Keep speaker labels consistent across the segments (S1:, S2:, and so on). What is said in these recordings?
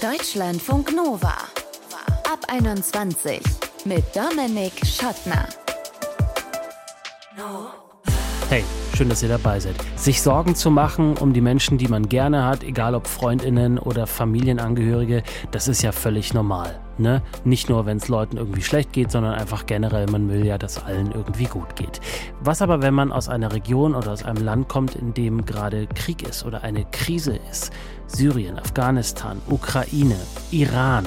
S1: Deutschlandfunk Nova. Ab 21 mit Dominik Schottner.
S2: Hey, schön, dass ihr dabei seid. Sich Sorgen zu machen um die Menschen, die man gerne hat, egal ob Freundinnen oder Familienangehörige, das ist ja völlig normal. Ne? Nicht nur, wenn es Leuten irgendwie schlecht geht, sondern einfach generell, man will ja, dass allen irgendwie gut geht. Was aber, wenn man aus einer Region oder aus einem Land kommt, in dem gerade Krieg ist oder eine Krise ist? Syrien, Afghanistan, Ukraine, Iran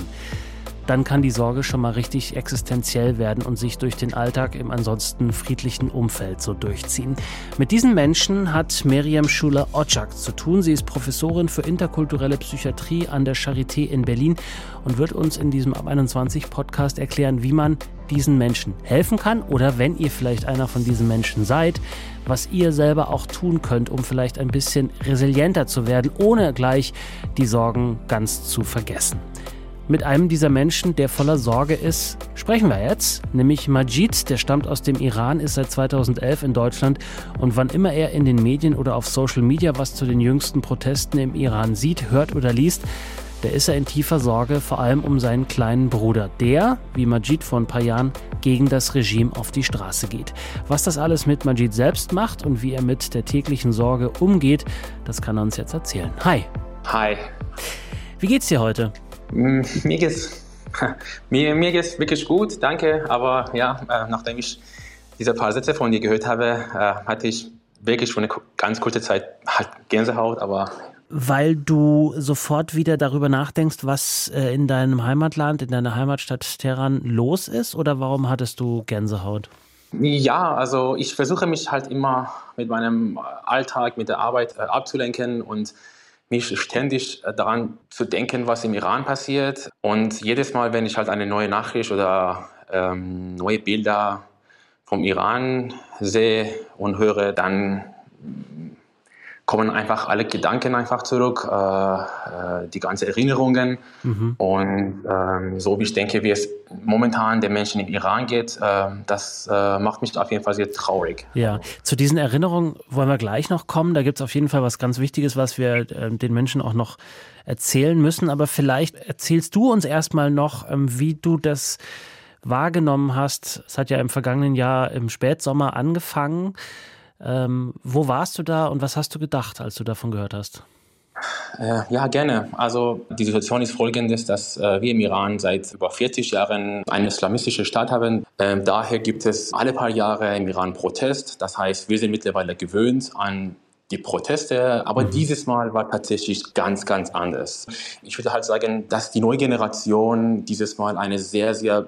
S2: dann kann die Sorge schon mal richtig existenziell werden und sich durch den Alltag im ansonsten friedlichen Umfeld so durchziehen. Mit diesen Menschen hat Miriam Schuler-Otschak zu tun. Sie ist Professorin für interkulturelle Psychiatrie an der Charité in Berlin und wird uns in diesem Ab 21 Podcast erklären, wie man diesen Menschen helfen kann oder wenn ihr vielleicht einer von diesen Menschen seid, was ihr selber auch tun könnt, um vielleicht ein bisschen resilienter zu werden, ohne gleich die Sorgen ganz zu vergessen. Mit einem dieser Menschen, der voller Sorge ist, sprechen wir jetzt, nämlich Majid, der stammt aus dem Iran, ist seit 2011 in Deutschland und wann immer er in den Medien oder auf Social Media was zu den jüngsten Protesten im Iran sieht, hört oder liest, da ist er in tiefer Sorge, vor allem um seinen kleinen Bruder, der, wie Majid vor ein paar Jahren, gegen das Regime auf die Straße geht. Was das alles mit Majid selbst macht und wie er mit der täglichen Sorge umgeht, das kann er uns jetzt erzählen. Hi.
S3: Hi.
S2: Wie geht's dir heute?
S3: Mm, mir geht's, mir, mir geht's wirklich gut, danke. Aber ja, äh, nachdem ich diese paar Sätze von dir gehört habe, äh, hatte ich wirklich schon eine ganz kurze Zeit halt Gänsehaut, aber
S2: weil du sofort wieder darüber nachdenkst, was äh, in deinem Heimatland, in deiner Heimatstadt Teheran los ist? Oder warum hattest du Gänsehaut?
S3: Ja, also ich versuche mich halt immer mit meinem Alltag, mit der Arbeit abzulenken und mich ständig äh, daran zu denken, was im Iran passiert. Und jedes Mal, wenn ich halt eine neue Nachricht oder ähm, neue Bilder vom Iran sehe und höre, dann kommen einfach alle Gedanken einfach zurück, äh, äh, die ganzen Erinnerungen. Mhm. Und ähm, so wie ich denke, wie es momentan den Menschen im Iran geht, äh, das äh, macht mich auf jeden Fall sehr traurig.
S2: Ja, zu diesen Erinnerungen wollen wir gleich noch kommen. Da gibt es auf jeden Fall was ganz Wichtiges, was wir äh, den Menschen auch noch erzählen müssen. Aber vielleicht erzählst du uns erstmal noch, ähm, wie du das wahrgenommen hast. Es hat ja im vergangenen Jahr im Spätsommer angefangen. Ähm, wo warst du da und was hast du gedacht, als du davon gehört hast?
S3: Äh, ja, gerne. Also die Situation ist folgendes, dass äh, wir im Iran seit über 40 Jahren eine islamistische Staat haben. Ähm, daher gibt es alle paar Jahre im Iran Protest. Das heißt, wir sind mittlerweile gewöhnt an die Proteste, aber mhm. dieses Mal war tatsächlich ganz, ganz anders. Ich würde halt sagen, dass die neue Generation dieses Mal eine sehr, sehr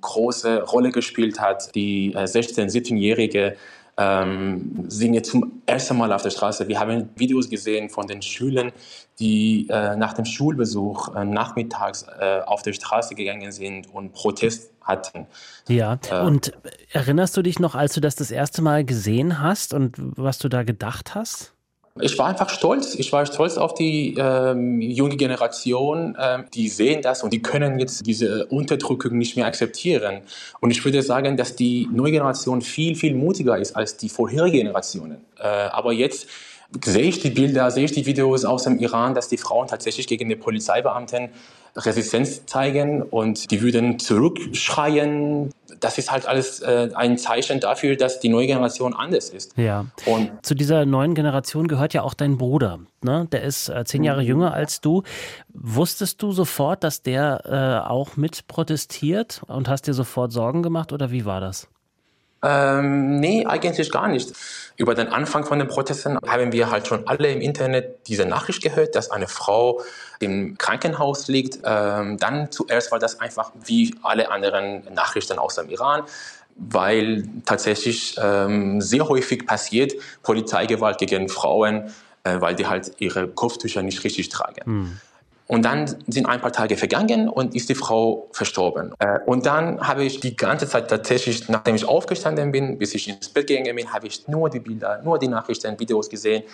S3: große Rolle gespielt hat. Die 16-, äh, 17-Jährige ähm, sind jetzt zum ersten Mal auf der Straße. Wir haben Videos gesehen von den Schülern, die äh, nach dem Schulbesuch äh, nachmittags äh, auf der Straße gegangen sind und Protest hatten.
S2: Ja, äh, und erinnerst du dich noch, als du das das erste Mal gesehen hast und was du da gedacht hast?
S3: Ich war einfach stolz. Ich war stolz auf die ähm, junge Generation. Ähm, die sehen das und die können jetzt diese Unterdrückung nicht mehr akzeptieren. Und ich würde sagen, dass die neue Generation viel, viel mutiger ist als die vorherigen Generationen. Äh, aber jetzt sehe ich die Bilder, sehe ich die Videos aus dem Iran, dass die Frauen tatsächlich gegen die Polizeibeamten Resistenz zeigen und die würden zurückschreien. Das ist halt alles äh, ein Zeichen dafür, dass die neue Generation anders ist.
S2: Ja. Und zu dieser neuen Generation gehört ja auch dein Bruder. Ne? Der ist äh, zehn Jahre mhm. jünger als du. Wusstest du sofort, dass der äh, auch mit protestiert und hast dir sofort Sorgen gemacht oder wie war das?
S3: Ähm, nee, eigentlich gar nicht. Über den Anfang von den Protesten haben wir halt schon alle im Internet diese Nachricht gehört, dass eine Frau im Krankenhaus liegt. Ähm, dann zuerst war das einfach wie alle anderen Nachrichten aus dem Iran weil tatsächlich ähm, sehr häufig passiert Polizeigewalt gegen Frauen, äh, weil die halt ihre Kopftücher nicht richtig tragen. Mhm. Und dann sind ein paar Tage vergangen und ist die Frau verstorben. Äh, und dann habe ich die ganze Zeit tatsächlich, nachdem ich aufgestanden bin, bis ich ins Bett gegangen bin, habe ich nur die Bilder, nur die Nachrichten, Videos gesehen.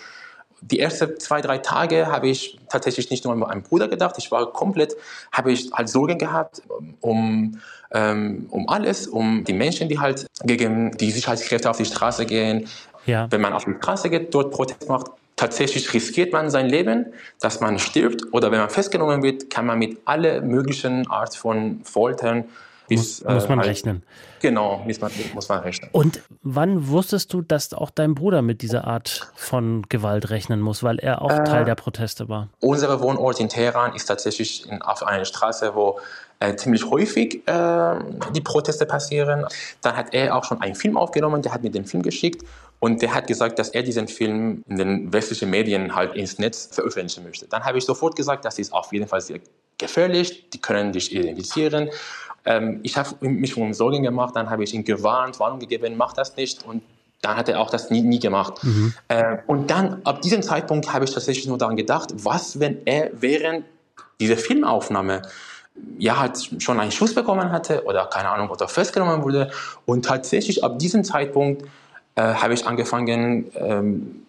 S3: Die ersten zwei, drei Tage habe ich tatsächlich nicht nur an meinen Bruder gedacht, ich war komplett, habe ich halt Sorgen gehabt um, ähm, um alles, um die Menschen, die halt gegen die Sicherheitskräfte auf die Straße gehen. Ja. Wenn man auf die Straße geht, dort Protest macht, tatsächlich riskiert man sein Leben, dass man stirbt oder wenn man festgenommen wird, kann man mit alle möglichen Art von Foltern
S2: bis, muss, muss man äh, rechnen.
S3: Genau, muss man, muss man rechnen.
S2: Und wann wusstest du, dass auch dein Bruder mit dieser Art von Gewalt rechnen muss, weil er auch äh, Teil der Proteste war?
S3: Unser Wohnort in Teheran ist tatsächlich in, auf einer Straße, wo äh, ziemlich häufig äh, die Proteste passieren. Dann hat er auch schon einen Film aufgenommen, der hat mir den Film geschickt und der hat gesagt, dass er diesen Film in den westlichen Medien halt ins Netz veröffentlichen möchte. Dann habe ich sofort gesagt, das ist auf jeden Fall sehr gefährlich, die können dich identifizieren. Ähm, ich habe mich um Sorgen gemacht, dann habe ich ihn gewarnt, Warnung gegeben, mach das nicht und dann hat er auch das nie, nie gemacht. Mhm. Äh, und dann, ab diesem Zeitpunkt habe ich tatsächlich nur daran gedacht, was, wenn er während dieser Filmaufnahme ja, halt schon einen Schuss bekommen hatte oder keine Ahnung, oder festgenommen wurde. Und tatsächlich ab diesem Zeitpunkt äh, habe ich angefangen, ähm,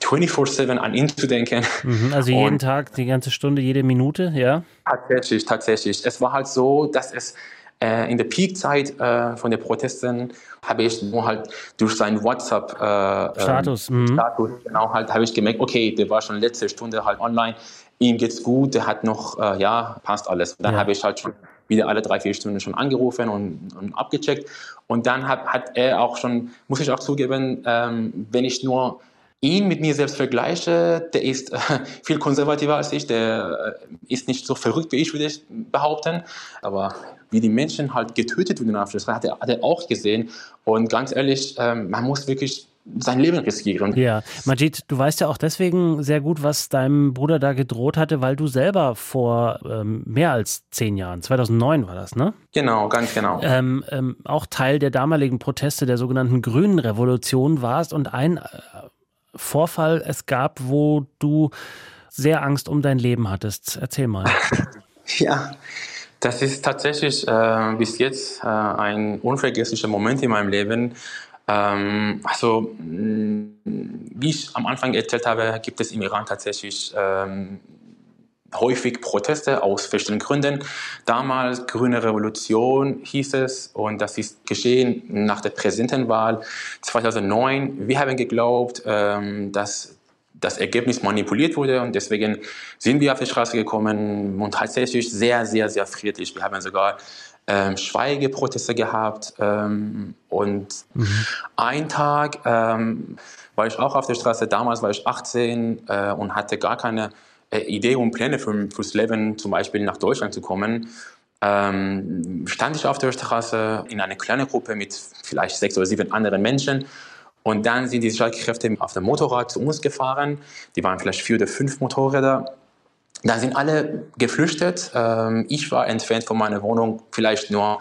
S3: 24-7 an ihn zu denken.
S2: Mhm, also jeden und Tag, die ganze Stunde, jede Minute, ja?
S3: Tatsächlich, tatsächlich. Es war halt so, dass es äh, in der Peakzeit äh, von den Protesten habe ich nur halt durch seinen WhatsApp äh,
S2: Status,
S3: ähm, Status genau halt habe ich gemerkt, okay, der war schon letzte Stunde halt online, ihm geht's gut, der hat noch, äh, ja, passt alles. Und dann ja. habe ich halt schon wieder alle drei, vier Stunden schon angerufen und, und abgecheckt. Und dann hat, hat er auch schon, muss ich auch zugeben, ähm, wenn ich nur ihn mit mir selbst vergleiche, der ist äh, viel konservativer als ich, der äh, ist nicht so verrückt wie ich, würde ich behaupten. Aber wie die Menschen halt getötet wurden hat er, hat er auch gesehen. Und ganz ehrlich, ähm, man muss wirklich sein Leben riskieren.
S2: Ja, Majid, du weißt ja auch deswegen sehr gut, was deinem Bruder da gedroht hatte, weil du selber vor ähm, mehr als zehn Jahren, 2009 war das, ne?
S3: Genau, ganz genau.
S2: Ähm, ähm, auch Teil der damaligen Proteste der sogenannten Grünen Revolution warst und ein äh, Vorfall es gab, wo du sehr Angst um dein Leben hattest. Erzähl mal.
S3: ja, das ist tatsächlich äh, bis jetzt äh, ein unvergesslicher Moment in meinem Leben. Ähm, also, wie ich am Anfang erzählt habe, gibt es im Iran tatsächlich ähm, häufig Proteste aus verschiedenen Gründen. Damals Grüne Revolution hieß es und das ist geschehen nach der Präsidentenwahl 2009. Wir haben geglaubt, ähm, dass das Ergebnis manipuliert wurde und deswegen sind wir auf die Straße gekommen und tatsächlich sehr, sehr, sehr friedlich. Wir haben sogar ähm, Schweigeproteste gehabt ähm, und mhm. ein Tag ähm, war ich auch auf der Straße. Damals war ich 18 äh, und hatte gar keine äh, Idee und Pläne für, fürs Leben, zum Beispiel nach Deutschland zu kommen, ähm, stand ich auf der Straße in einer kleinen Gruppe mit vielleicht sechs oder sieben anderen Menschen. Und dann sind die Streitkräfte auf dem Motorrad zu uns gefahren. Die waren vielleicht vier oder fünf Motorräder. Dann sind alle geflüchtet. Ähm, ich war entfernt von meiner Wohnung vielleicht nur,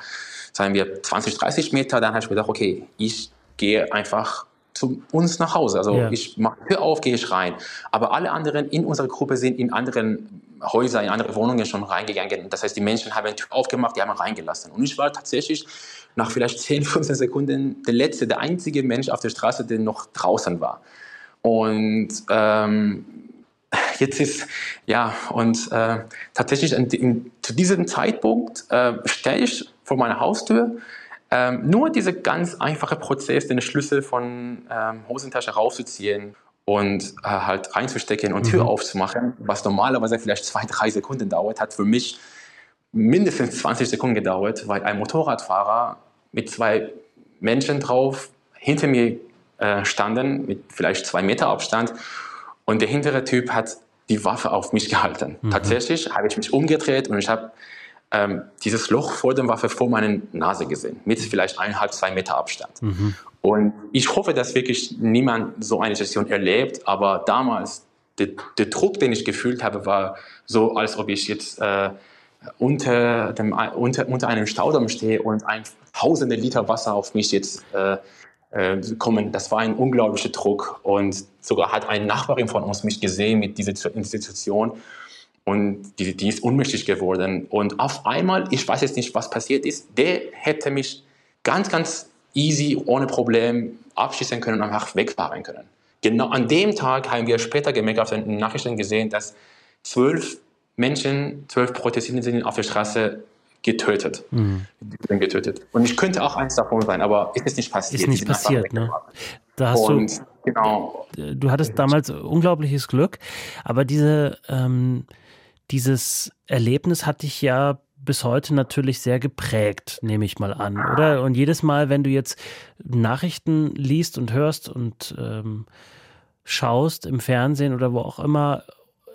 S3: sagen wir, 20, 30 Meter. Dann habe ich mir gedacht, okay, ich gehe einfach zu uns nach Hause. Also ja. ich mache Tür auf, gehe ich rein. Aber alle anderen in unserer Gruppe sind in anderen Häuser, in andere Wohnungen schon reingegangen. Das heißt, die Menschen haben Tür aufgemacht, die haben reingelassen. Und ich war tatsächlich nach vielleicht 10, 15 Sekunden der letzte, der einzige Mensch auf der Straße, der noch draußen war. Und ähm, jetzt ist, ja, und äh, tatsächlich in, in, zu diesem Zeitpunkt äh, stehe ich vor meiner Haustür ähm, nur dieser ganz einfache Prozess, den Schlüssel von ähm, Hosentasche rauszuziehen und äh, halt reinzustecken und mhm. Tür aufzumachen, was normalerweise vielleicht zwei, drei Sekunden dauert, hat für mich mindestens 20 Sekunden gedauert, weil ein Motorradfahrer mit zwei Menschen drauf hinter mir äh, standen, mit vielleicht zwei Meter Abstand und der hintere Typ hat die Waffe auf mich gehalten. Mhm. Tatsächlich habe ich mich umgedreht und ich habe ähm, dieses Loch vor der Waffe vor meiner Nase gesehen, mit vielleicht eineinhalb, zwei Meter Abstand. Mhm. Und ich hoffe, dass wirklich niemand so eine Situation erlebt, aber damals, der, der Druck, den ich gefühlt habe, war so, als ob ich jetzt äh, unter, dem, unter, unter einem Staudamm stehe und ein tausende Liter Wasser auf mich jetzt äh, äh, kommen. Das war ein unglaublicher Druck. Und sogar hat eine Nachbarin von uns mich gesehen mit dieser Institution und die, die ist unmächtig geworden. Und auf einmal, ich weiß jetzt nicht, was passiert ist, der hätte mich ganz, ganz easy, ohne Problem abschießen können und einfach wegfahren können. Genau an dem Tag haben wir später gemerkt, auf den Nachrichten gesehen, dass zwölf Menschen, zwölf Protestierende sind auf der Straße getötet. Mhm. getötet. Und ich könnte auch eins davon sein, aber ist es nicht passiert.
S2: Ist nicht passiert, ne? Da hast und, du, genau. Du hattest damals unglaubliches Glück, aber diese, ähm, dieses Erlebnis hat dich ja bis heute natürlich sehr geprägt, nehme ich mal an, oder? Und jedes Mal, wenn du jetzt Nachrichten liest und hörst und ähm, schaust im Fernsehen oder wo auch immer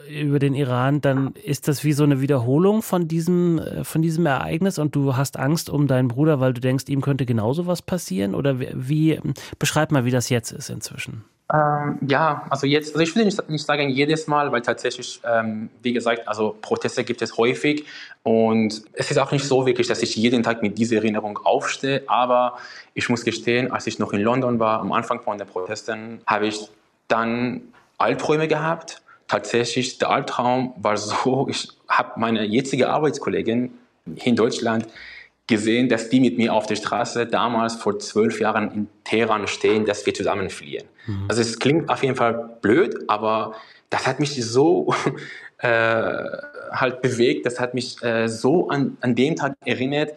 S2: über den Iran, dann ist das wie so eine Wiederholung von diesem, äh, von diesem Ereignis und du hast Angst um deinen Bruder, weil du denkst, ihm könnte genauso was passieren? Oder wie, beschreib mal, wie das jetzt ist inzwischen.
S3: Ähm, ja, also jetzt, also ich würde nicht, nicht sagen jedes Mal, weil tatsächlich, ähm, wie gesagt, also Proteste gibt es häufig und es ist auch nicht so wirklich, dass ich jeden Tag mit dieser Erinnerung aufstehe, aber ich muss gestehen, als ich noch in London war, am Anfang von den Protesten, habe ich dann Albträume gehabt. Tatsächlich, der Albtraum war so, ich habe meine jetzige Arbeitskollegin hier in Deutschland gesehen, dass die mit mir auf der Straße damals vor zwölf Jahren in Teheran stehen, dass wir zusammen fliehen. Mhm. Also es klingt auf jeden Fall blöd, aber das hat mich so äh, halt bewegt, das hat mich äh, so an, an den Tag erinnert,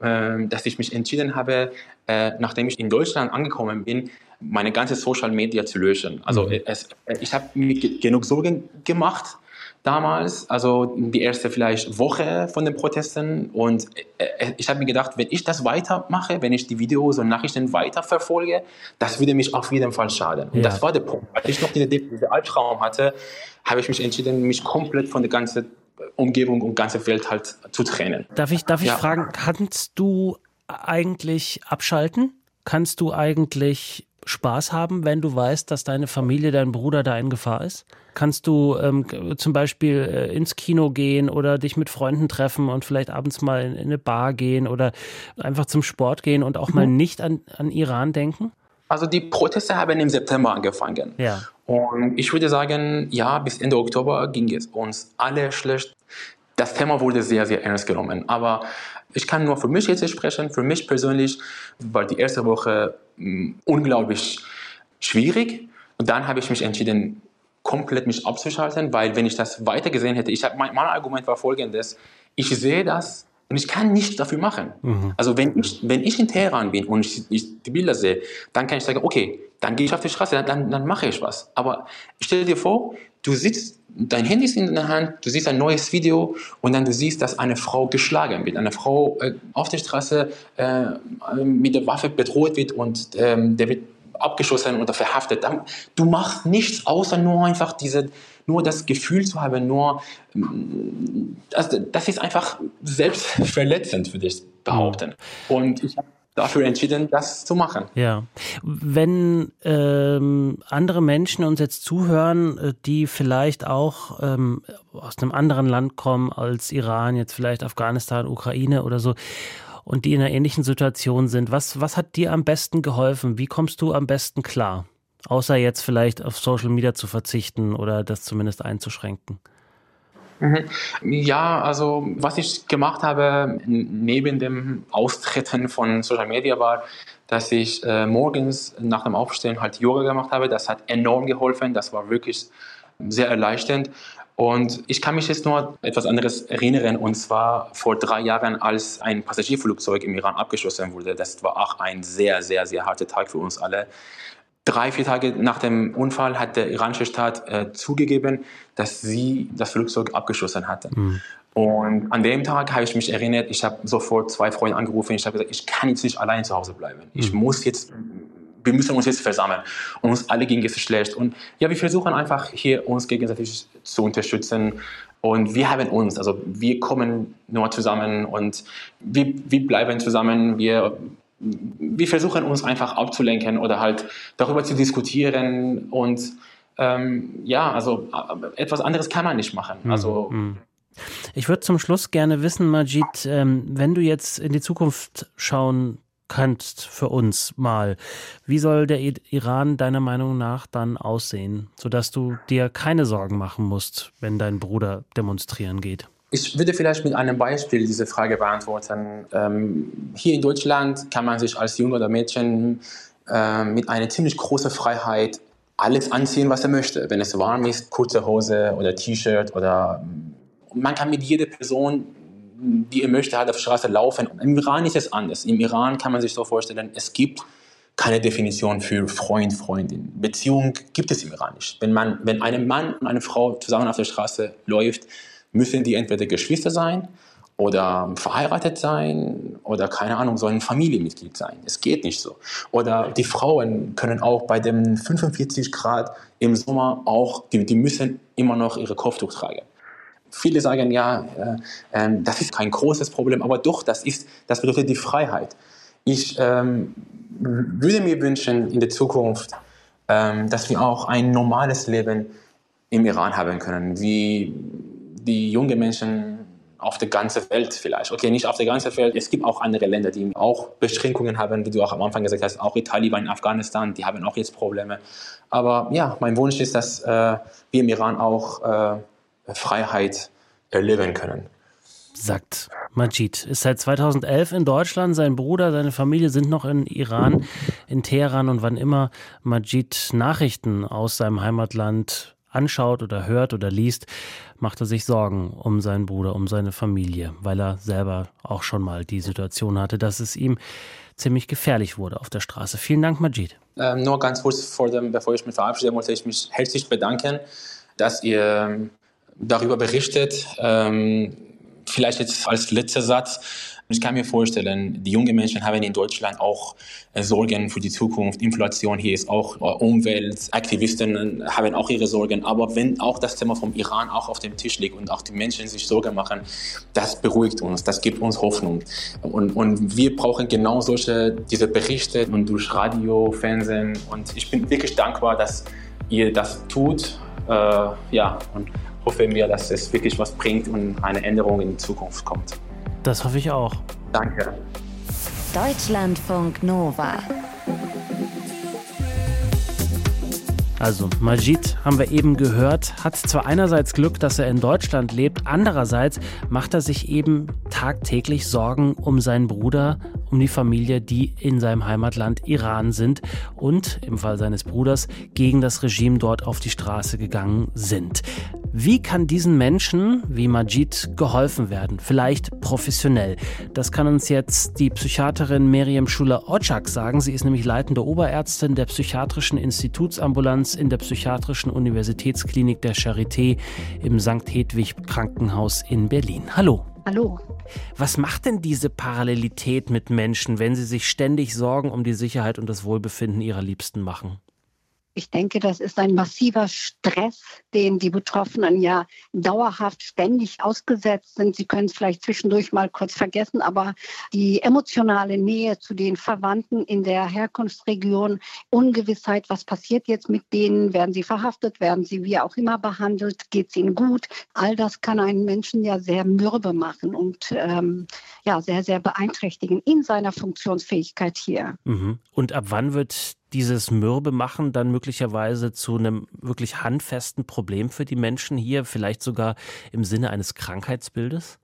S3: äh, dass ich mich entschieden habe, äh, nachdem ich in Deutschland angekommen bin, meine ganze Social Media zu löschen. Also mhm. es, ich habe mir genug Sorgen gemacht damals, also die erste vielleicht Woche von den Protesten. Und äh, äh, ich habe mir gedacht, wenn ich das weitermache, wenn ich die Videos und Nachrichten weiterverfolge, das würde mich auf jeden Fall schaden. Und ja. das war der Punkt. Als ich noch diesen diese Albtraum hatte, habe ich mich entschieden, mich komplett von der ganzen Umgebung und ganze Welt halt zu trennen.
S2: Darf ich, darf ich ja. fragen, kannst du eigentlich abschalten? Kannst du eigentlich Spaß haben, wenn du weißt, dass deine Familie, dein Bruder da in Gefahr ist? Kannst du ähm, zum Beispiel äh, ins Kino gehen oder dich mit Freunden treffen und vielleicht abends mal in, in eine Bar gehen oder einfach zum Sport gehen und auch mal mhm. nicht an, an Iran denken?
S3: Also die Proteste haben im September angefangen. Ja. Und ich würde sagen, ja, bis Ende Oktober ging es uns alle schlecht. Das Thema wurde sehr, sehr ernst genommen. Aber ich kann nur für mich jetzt sprechen. Für mich persönlich war die erste Woche hm, unglaublich schwierig. Und dann habe ich mich entschieden, komplett mich abzuschalten, weil wenn ich das weiter gesehen hätte, ich hab, mein, mein Argument war folgendes, ich sehe das und ich kann nichts dafür machen. Mhm. Also wenn ich, wenn ich in Teheran bin und ich, ich, die Bilder sehe, dann kann ich sagen, okay, dann gehe ich auf die Straße, dann, dann, dann mache ich was. Aber stell dir vor, du sitzt, dein Handy ist in der Hand, du siehst ein neues Video und dann du siehst, dass eine Frau geschlagen wird, eine Frau äh, auf der Straße äh, mit der Waffe bedroht wird und ähm, der wird abgeschossen oder verhaftet. Du machst nichts, außer nur einfach diese, nur das Gefühl zu haben, nur, also das ist einfach selbstverletzend, würde ich behaupten. Und ich habe dafür entschieden, das zu machen.
S2: Ja. Wenn ähm, andere Menschen uns jetzt zuhören, äh, die vielleicht auch ähm, aus einem anderen Land kommen als Iran, jetzt vielleicht Afghanistan, Ukraine oder so, und die in einer ähnlichen Situation sind, was, was hat dir am besten geholfen? Wie kommst du am besten klar? Außer jetzt vielleicht auf Social Media zu verzichten oder das zumindest einzuschränken.
S3: Mhm. Ja, also was ich gemacht habe neben dem Austreten von Social Media war, dass ich äh, morgens nach dem Aufstehen halt Yoga gemacht habe. Das hat enorm geholfen. Das war wirklich sehr erleichternd. Und ich kann mich jetzt nur etwas anderes erinnern, und zwar vor drei Jahren, als ein Passagierflugzeug im Iran abgeschossen wurde. Das war auch ein sehr, sehr, sehr harter Tag für uns alle. Drei, vier Tage nach dem Unfall hat der iranische Staat äh, zugegeben, dass sie das Flugzeug abgeschossen hatten. Mhm. Und an dem Tag habe ich mich erinnert, ich habe sofort zwei Freunde angerufen, ich habe gesagt, ich kann jetzt nicht allein zu Hause bleiben. Mhm. Ich muss jetzt, wir müssen uns jetzt versammeln. Und uns alle ging es schlecht. Und ja, wir versuchen einfach hier uns gegenseitig zu unterstützen. Und wir haben uns, also wir kommen nur zusammen und wir, wir bleiben zusammen, wir wir versuchen uns einfach abzulenken oder halt darüber zu diskutieren und ähm, ja, also äh, etwas anderes kann man nicht machen. Mhm. Also
S2: mhm. ich würde zum Schluss gerne wissen, Majid, ähm, wenn du jetzt in die Zukunft schauen kannst für uns mal, wie soll der Iran deiner Meinung nach dann aussehen, sodass du dir keine Sorgen machen musst, wenn dein Bruder demonstrieren geht?
S3: Ich würde vielleicht mit einem Beispiel diese Frage beantworten. Ähm, hier in Deutschland kann man sich als Junge oder Mädchen äh, mit einer ziemlich großen Freiheit alles anziehen, was er möchte. Wenn es warm ist, kurze Hose oder T-Shirt oder man kann mit jeder Person, die er möchte, halt auf der Straße laufen. Im Iran ist es anders. Im Iran kann man sich so vorstellen, es gibt keine Definition für Freund, Freundin. Beziehung gibt es im Iran nicht. Wenn, man, wenn ein Mann und eine Frau zusammen auf der Straße läuft, müssen die entweder Geschwister sein oder verheiratet sein oder keine Ahnung, so ein Familienmitglied sein. Es geht nicht so. Oder die Frauen können auch bei dem 45 Grad im Sommer auch, die, die müssen immer noch ihre Kopftuch tragen. Viele sagen ja, äh, äh, das ist kein großes Problem, aber doch, das ist, das bedeutet die Freiheit. Ich ähm, würde mir wünschen in der Zukunft, ähm, dass wir auch ein normales Leben im Iran haben können, wie die jungen Menschen auf der ganzen Welt vielleicht. Okay, nicht auf der ganzen Welt. Es gibt auch andere Länder, die auch Beschränkungen haben, wie du auch am Anfang gesagt hast, auch die Taliban Afghanistan, die haben auch jetzt Probleme. Aber ja, mein Wunsch ist, dass äh, wir im Iran auch äh, Freiheit erleben können.
S2: Sagt Majid. Ist seit 2011 in Deutschland. Sein Bruder, seine Familie sind noch in Iran, in Teheran. Und wann immer Majid Nachrichten aus seinem Heimatland anschaut oder hört oder liest, macht er sich Sorgen um seinen Bruder, um seine Familie, weil er selber auch schon mal die Situation hatte, dass es ihm ziemlich gefährlich wurde auf der Straße. Vielen Dank, Majid.
S3: Ähm, nur ganz kurz vor dem, bevor ich mich verabschiede, wollte ich mich herzlich bedanken, dass ihr darüber berichtet. Ähm, vielleicht jetzt als letzter Satz. Ich kann mir vorstellen, die jungen Menschen haben in Deutschland auch äh, Sorgen für die Zukunft. Inflation hier ist auch äh, Umwelt. Aktivisten haben auch ihre Sorgen. Aber wenn auch das Thema vom Iran auch auf dem Tisch liegt und auch die Menschen sich Sorgen machen, das beruhigt uns, das gibt uns Hoffnung. Und, und wir brauchen genau solche, diese Berichte und durch Radio, Fernsehen. Und ich bin wirklich dankbar, dass ihr das tut. Äh, ja, und hoffe mir, dass es wirklich was bringt und eine Änderung in die Zukunft kommt.
S2: Das hoffe ich auch.
S3: Danke.
S1: Deutschlandfunk Nova.
S2: Also Majid haben wir eben gehört, hat zwar einerseits Glück, dass er in Deutschland lebt, andererseits macht er sich eben tagtäglich Sorgen um seinen Bruder, um die Familie, die in seinem Heimatland Iran sind und im Fall seines Bruders gegen das Regime dort auf die Straße gegangen sind. Wie kann diesen Menschen wie Majid geholfen werden? Vielleicht professionell. Das kann uns jetzt die Psychiaterin Miriam Schuler-Otschak sagen. Sie ist nämlich leitende Oberärztin der Psychiatrischen Institutsambulanz in der Psychiatrischen Universitätsklinik der Charité im St. Hedwig Krankenhaus in Berlin. Hallo.
S4: Hallo.
S2: Was macht denn diese Parallelität mit Menschen, wenn sie sich ständig Sorgen um die Sicherheit und das Wohlbefinden ihrer Liebsten machen?
S4: Ich denke, das ist ein massiver Stress, den die Betroffenen ja dauerhaft ständig ausgesetzt sind. Sie können es vielleicht zwischendurch mal kurz vergessen, aber die emotionale Nähe zu den Verwandten in der Herkunftsregion, Ungewissheit, was passiert jetzt mit denen, werden sie verhaftet, werden sie wie auch immer behandelt, geht es ihnen gut, all das kann einen Menschen ja sehr mürbe machen und ähm, ja sehr, sehr beeinträchtigen in seiner Funktionsfähigkeit hier.
S2: Mhm. Und ab wann wird dieses Mürbe machen dann möglicherweise zu einem wirklich handfesten Problem für die Menschen hier, vielleicht sogar im Sinne eines Krankheitsbildes?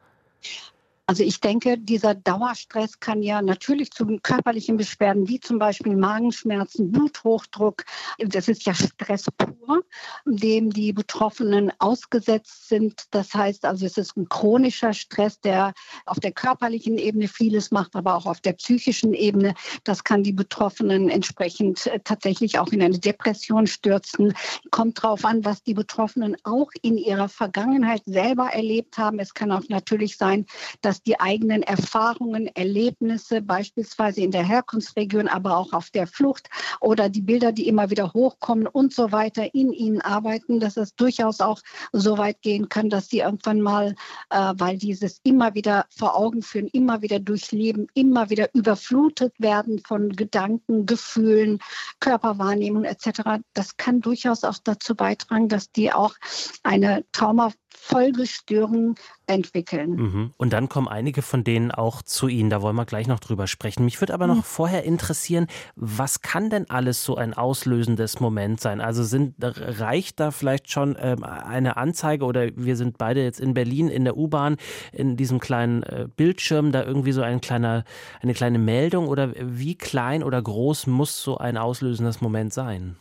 S4: Also ich denke, dieser Dauerstress kann ja natürlich zu körperlichen Beschwerden wie zum Beispiel Magenschmerzen, Bluthochdruck, das ist ja Stress pur, dem die Betroffenen ausgesetzt sind. Das heißt also, es ist ein chronischer Stress, der auf der körperlichen Ebene vieles macht, aber auch auf der psychischen Ebene. Das kann die Betroffenen entsprechend äh, tatsächlich auch in eine Depression stürzen. Kommt drauf an, was die Betroffenen auch in ihrer Vergangenheit selber erlebt haben. Es kann auch natürlich sein, dass dass die eigenen Erfahrungen, Erlebnisse, beispielsweise in der Herkunftsregion, aber auch auf der Flucht oder die Bilder, die immer wieder hochkommen und so weiter, in ihnen arbeiten, dass es durchaus auch so weit gehen kann, dass sie irgendwann mal, äh, weil dieses immer wieder vor Augen führen, immer wieder durchleben, immer wieder überflutet werden von Gedanken, Gefühlen, Körperwahrnehmung etc., das kann durchaus auch dazu beitragen, dass die auch eine Trauma Folgestörungen entwickeln.
S2: Mhm. Und dann kommen einige von denen auch zu Ihnen. Da wollen wir gleich noch drüber sprechen. Mich würde aber noch mhm. vorher interessieren, was kann denn alles so ein auslösendes Moment sein? Also sind, reicht da vielleicht schon ähm, eine Anzeige oder wir sind beide jetzt in Berlin in der U-Bahn in diesem kleinen äh, Bildschirm da irgendwie so ein kleiner, eine kleine Meldung oder wie klein oder groß muss so ein auslösendes Moment sein?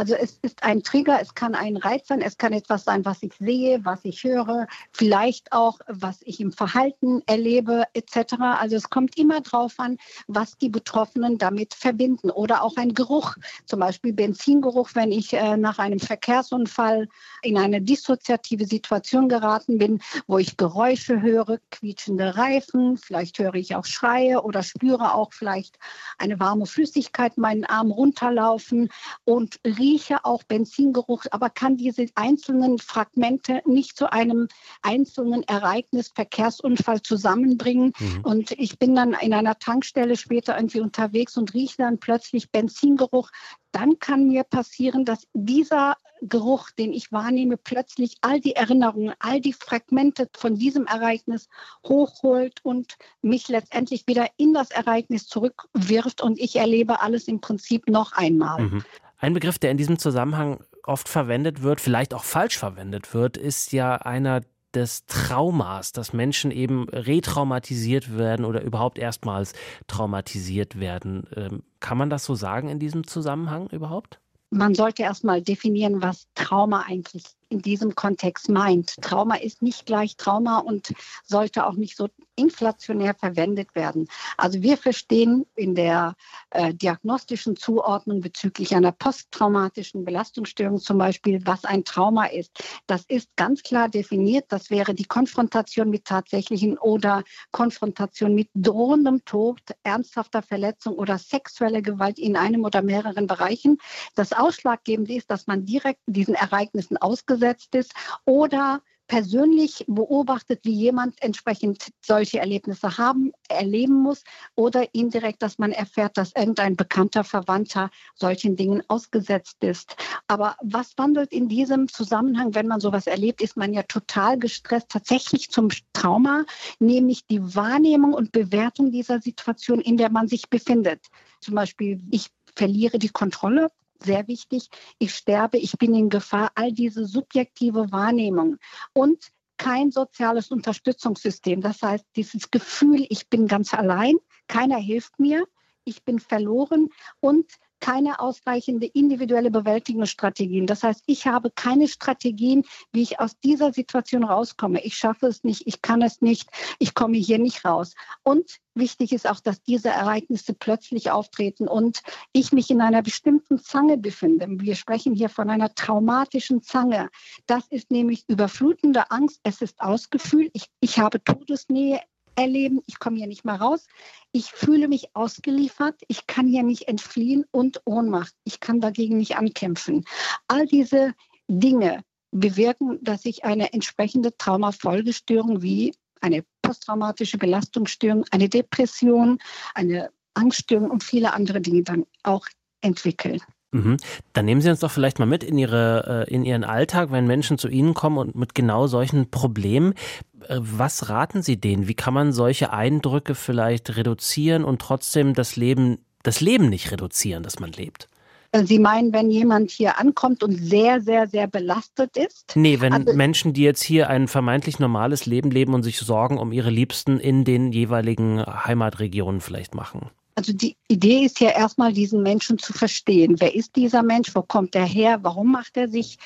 S4: Also es ist ein Trigger, es kann ein Reiz sein, es kann etwas sein, was ich sehe, was ich höre, vielleicht auch, was ich im Verhalten erlebe etc. Also es kommt immer drauf an, was die Betroffenen damit verbinden. Oder auch ein Geruch, zum Beispiel Benzingeruch, wenn ich äh, nach einem Verkehrsunfall in eine dissoziative Situation geraten bin, wo ich Geräusche höre, quietschende Reifen, vielleicht höre ich auch Schreie oder spüre auch vielleicht eine warme Flüssigkeit meinen Arm runterlaufen und rieche auch Benzingeruch, aber kann diese einzelnen Fragmente nicht zu einem einzelnen Ereignis, Verkehrsunfall zusammenbringen. Mhm. Und ich bin dann in einer Tankstelle später irgendwie unterwegs und rieche dann plötzlich Benzingeruch. Dann kann mir passieren, dass dieser Geruch, den ich wahrnehme, plötzlich all die Erinnerungen, all die Fragmente von diesem Ereignis hochholt und mich letztendlich wieder in das Ereignis zurückwirft und ich erlebe alles im Prinzip noch einmal. Mhm.
S2: Ein Begriff, der in diesem Zusammenhang oft verwendet wird, vielleicht auch falsch verwendet wird, ist ja einer des Traumas, dass Menschen eben retraumatisiert werden oder überhaupt erstmals traumatisiert werden. Ähm, kann man das so sagen in diesem Zusammenhang überhaupt?
S4: Man sollte erstmal definieren, was Trauma eigentlich in diesem Kontext meint. Trauma ist nicht gleich Trauma und sollte auch nicht so inflationär verwendet werden. Also wir verstehen in der äh, diagnostischen Zuordnung bezüglich einer posttraumatischen Belastungsstörung zum Beispiel, was ein Trauma ist. Das ist ganz klar definiert. Das wäre die Konfrontation mit tatsächlichen oder Konfrontation mit drohendem Tod, ernsthafter Verletzung oder sexueller Gewalt in einem oder mehreren Bereichen. Das Ausschlaggebende ist, dass man direkt diesen Ereignissen ausgesetzt ausgesetzt ist oder persönlich beobachtet, wie jemand entsprechend solche Erlebnisse haben, erleben muss oder indirekt, dass man erfährt, dass irgendein bekannter Verwandter solchen Dingen ausgesetzt ist. Aber was wandelt in diesem Zusammenhang, wenn man sowas erlebt, ist man ja total gestresst tatsächlich zum Trauma, nämlich die Wahrnehmung und Bewertung dieser Situation, in der man sich befindet. Zum Beispiel, ich verliere die Kontrolle sehr wichtig, ich sterbe, ich bin in Gefahr, all diese subjektive Wahrnehmung und kein soziales Unterstützungssystem. Das heißt, dieses Gefühl, ich bin ganz allein, keiner hilft mir, ich bin verloren und keine ausreichende individuelle Bewältigungsstrategien. Das heißt, ich habe keine Strategien, wie ich aus dieser Situation rauskomme. Ich schaffe es nicht, ich kann es nicht, ich komme hier nicht raus. Und wichtig ist auch, dass diese Ereignisse plötzlich auftreten und ich mich in einer bestimmten Zange befinde. Wir sprechen hier von einer traumatischen Zange. Das ist nämlich überflutende Angst. Es ist Ausgefühl. Ich, ich habe Todesnähe erleben, ich komme hier nicht mehr raus, ich fühle mich ausgeliefert, ich kann hier nicht entfliehen und Ohnmacht, ich kann dagegen nicht ankämpfen. All diese Dinge bewirken, dass ich eine entsprechende Traumafolgestörung wie eine posttraumatische Belastungsstörung, eine Depression, eine Angststörung und viele andere Dinge dann auch entwickle.
S2: Mhm. Dann nehmen Sie uns doch vielleicht mal mit in, Ihre, äh, in Ihren Alltag, wenn Menschen zu Ihnen kommen und mit genau solchen Problemen. Äh, was raten Sie denen? Wie kann man solche Eindrücke vielleicht reduzieren und trotzdem das Leben, das Leben nicht reduzieren, das man lebt?
S4: Äh, Sie meinen, wenn jemand hier ankommt und sehr, sehr, sehr belastet ist?
S2: Nee, wenn also, Menschen, die jetzt hier ein vermeintlich normales Leben leben und sich Sorgen um ihre Liebsten in den jeweiligen Heimatregionen vielleicht machen.
S4: Also die Idee ist ja erstmal, diesen Menschen zu verstehen. Wer ist dieser Mensch? Wo kommt er her? Warum macht er sich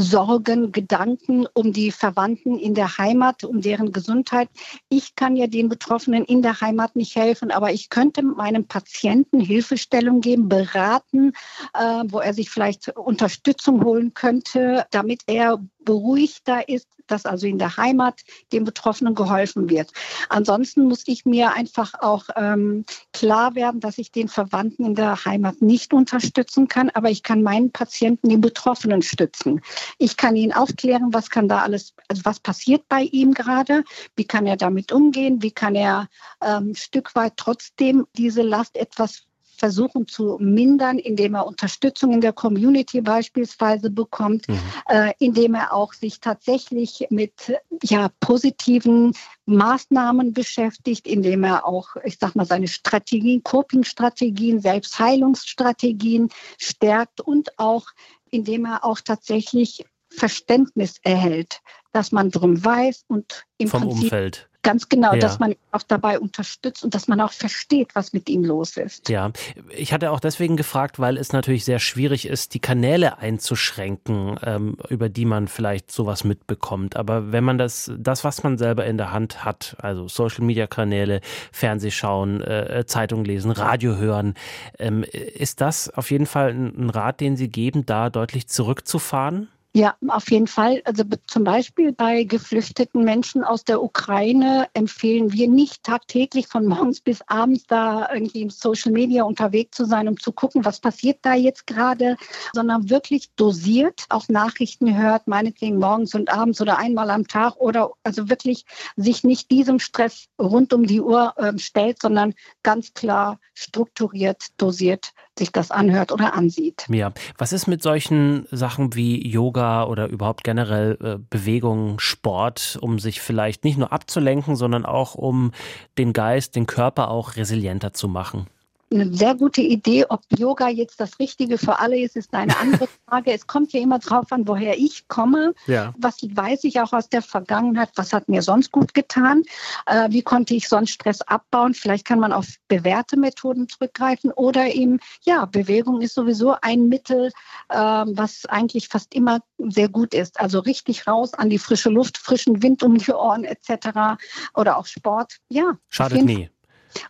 S4: Sorgen, Gedanken um die Verwandten in der Heimat, um deren Gesundheit. Ich kann ja den Betroffenen in der Heimat nicht helfen, aber ich könnte meinem Patienten Hilfestellung geben, beraten, äh, wo er sich vielleicht Unterstützung holen könnte, damit er beruhigter ist, dass also in der Heimat dem Betroffenen geholfen wird. Ansonsten muss ich mir einfach auch ähm, klar werden, dass ich den Verwandten in der Heimat nicht unterstützen kann, aber ich kann meinen Patienten, den Betroffenen stützen. Ich kann ihn aufklären, was kann da alles, also was passiert bei ihm gerade, wie kann er damit umgehen, wie kann er ähm, Stück weit trotzdem diese Last etwas versuchen zu mindern, indem er Unterstützung in der Community beispielsweise bekommt, mhm. äh, indem er auch sich tatsächlich mit ja, positiven Maßnahmen beschäftigt, indem er auch, ich sag mal, seine Strategien, Coping-Strategien, Selbstheilungsstrategien stärkt und auch, indem er auch tatsächlich Verständnis erhält, dass man drum weiß und
S2: im vom Prinzip Umfeld
S4: Ganz genau, ja. dass man auch dabei unterstützt und dass man auch versteht, was mit ihm los ist.
S2: Ja, ich hatte auch deswegen gefragt, weil es natürlich sehr schwierig ist, die Kanäle einzuschränken, ähm, über die man vielleicht sowas mitbekommt. Aber wenn man das, das, was man selber in der Hand hat, also Social Media Kanäle, Fernsehschauen, äh, Zeitung lesen, Radio hören, ähm, ist das auf jeden Fall ein Rat, den Sie geben, da deutlich zurückzufahren?
S4: Ja, auf jeden Fall. Also zum Beispiel bei geflüchteten Menschen aus der Ukraine empfehlen wir nicht tagtäglich von morgens bis abends da irgendwie im Social Media unterwegs zu sein, um zu gucken, was passiert da jetzt gerade, sondern wirklich dosiert auch Nachrichten hört, meinetwegen morgens und abends oder einmal am Tag oder also wirklich sich nicht diesem Stress rund um die Uhr äh, stellt, sondern ganz klar strukturiert, dosiert sich das anhört oder ansieht.
S2: Ja, was ist mit solchen Sachen wie Yoga oder überhaupt generell äh, Bewegung, Sport, um sich vielleicht nicht nur abzulenken, sondern auch um den Geist, den Körper auch resilienter zu machen?
S4: Eine sehr gute Idee. Ob Yoga jetzt das Richtige für alle ist, ist eine andere Frage. es kommt ja immer drauf an, woher ich komme. Ja. Was weiß ich auch aus der Vergangenheit? Was hat mir sonst gut getan? Äh, wie konnte ich sonst Stress abbauen? Vielleicht kann man auf bewährte Methoden zurückgreifen oder eben, ja, Bewegung ist sowieso ein Mittel, äh, was eigentlich fast immer sehr gut ist. Also richtig raus an die frische Luft, frischen Wind um die Ohren etc. Oder auch Sport. Ja.
S2: Schadet nie.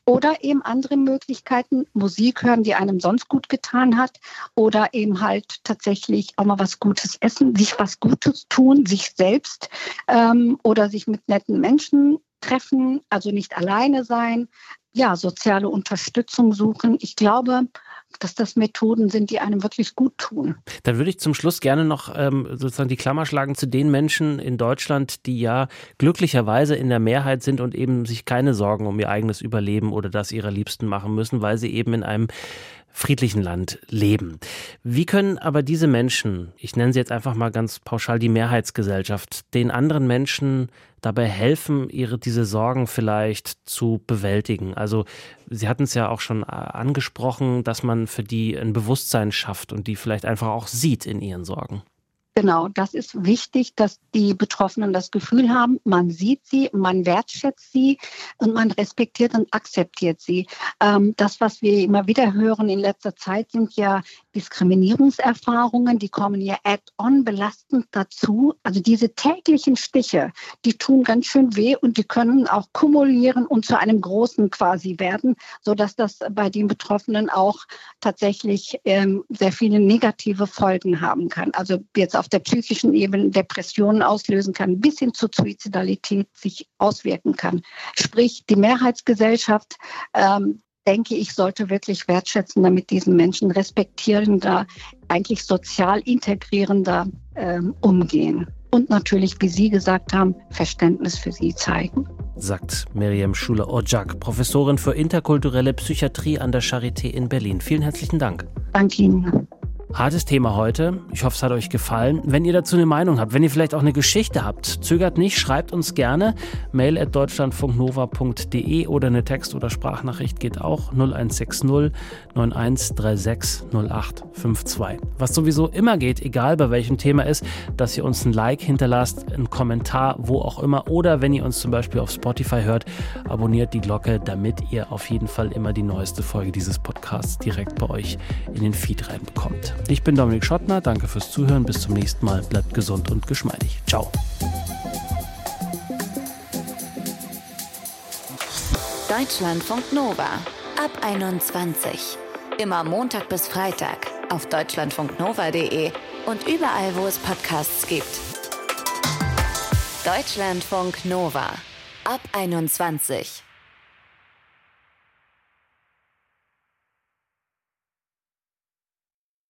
S4: Oder eben andere Möglichkeiten, Musik hören, die einem sonst gut getan hat. Oder eben halt tatsächlich auch mal was Gutes essen, sich was Gutes tun, sich selbst ähm, oder sich mit netten Menschen treffen, also nicht alleine sein, ja, soziale Unterstützung suchen. Ich glaube, dass das Methoden sind, die einem wirklich gut tun.
S2: Dann würde ich zum Schluss gerne noch ähm, sozusagen die Klammer schlagen zu den Menschen in Deutschland, die ja glücklicherweise in der Mehrheit sind und eben sich keine Sorgen um ihr eigenes Überleben oder das ihrer Liebsten machen müssen, weil sie eben in einem friedlichen Land leben. Wie können aber diese Menschen, ich nenne sie jetzt einfach mal ganz pauschal die Mehrheitsgesellschaft, den anderen Menschen dabei helfen, ihre diese Sorgen vielleicht zu bewältigen? Also Sie hatten es ja auch schon äh, angesprochen, dass man für die ein Bewusstsein schafft und die vielleicht einfach auch sieht in ihren Sorgen.
S4: Genau, das ist wichtig, dass die Betroffenen das Gefühl haben, man sieht sie, man wertschätzt sie und man respektiert und akzeptiert sie. Ähm, das, was wir immer wieder hören in letzter Zeit, sind ja Diskriminierungserfahrungen, die kommen ja add-on belastend dazu. Also diese täglichen Stiche, die tun ganz schön weh und die können auch kumulieren und zu einem großen quasi werden, sodass das bei den Betroffenen auch tatsächlich ähm, sehr viele negative Folgen haben kann. Also jetzt auf der psychischen Ebene Depressionen auslösen kann, bis hin zur Suizidalität sich auswirken kann. Sprich, die Mehrheitsgesellschaft ähm, denke ich, sollte wirklich wertschätzender mit diesen Menschen, respektierender, eigentlich sozial integrierender ähm, umgehen. Und natürlich, wie Sie gesagt haben, Verständnis für sie zeigen.
S2: Sagt Miriam Schuler-Ojak, Professorin für interkulturelle Psychiatrie an der Charité in Berlin. Vielen herzlichen Dank.
S4: Danke Ihnen.
S2: Hartes Thema heute. Ich hoffe, es hat euch gefallen. Wenn ihr dazu eine Meinung habt, wenn ihr vielleicht auch eine Geschichte habt, zögert nicht, schreibt uns gerne. Mail at deutschlandfunknova.de oder eine Text- oder Sprachnachricht geht auch 0160 9136 0852. Was sowieso immer geht, egal bei welchem Thema ist, dass ihr uns ein Like hinterlasst, einen Kommentar, wo auch immer. Oder wenn ihr uns zum Beispiel auf Spotify hört, abonniert die Glocke, damit ihr auf jeden Fall immer die neueste Folge dieses Podcasts direkt bei euch in den Feed reinbekommt. Ich bin Dominik Schottner, danke fürs Zuhören, bis zum nächsten Mal, bleibt gesund und geschmeidig. Ciao.
S1: Deutschlandfunk Nova ab 21. Immer Montag bis Freitag auf deutschlandfunknova.de und überall, wo es Podcasts gibt. Deutschlandfunk Nova ab 21.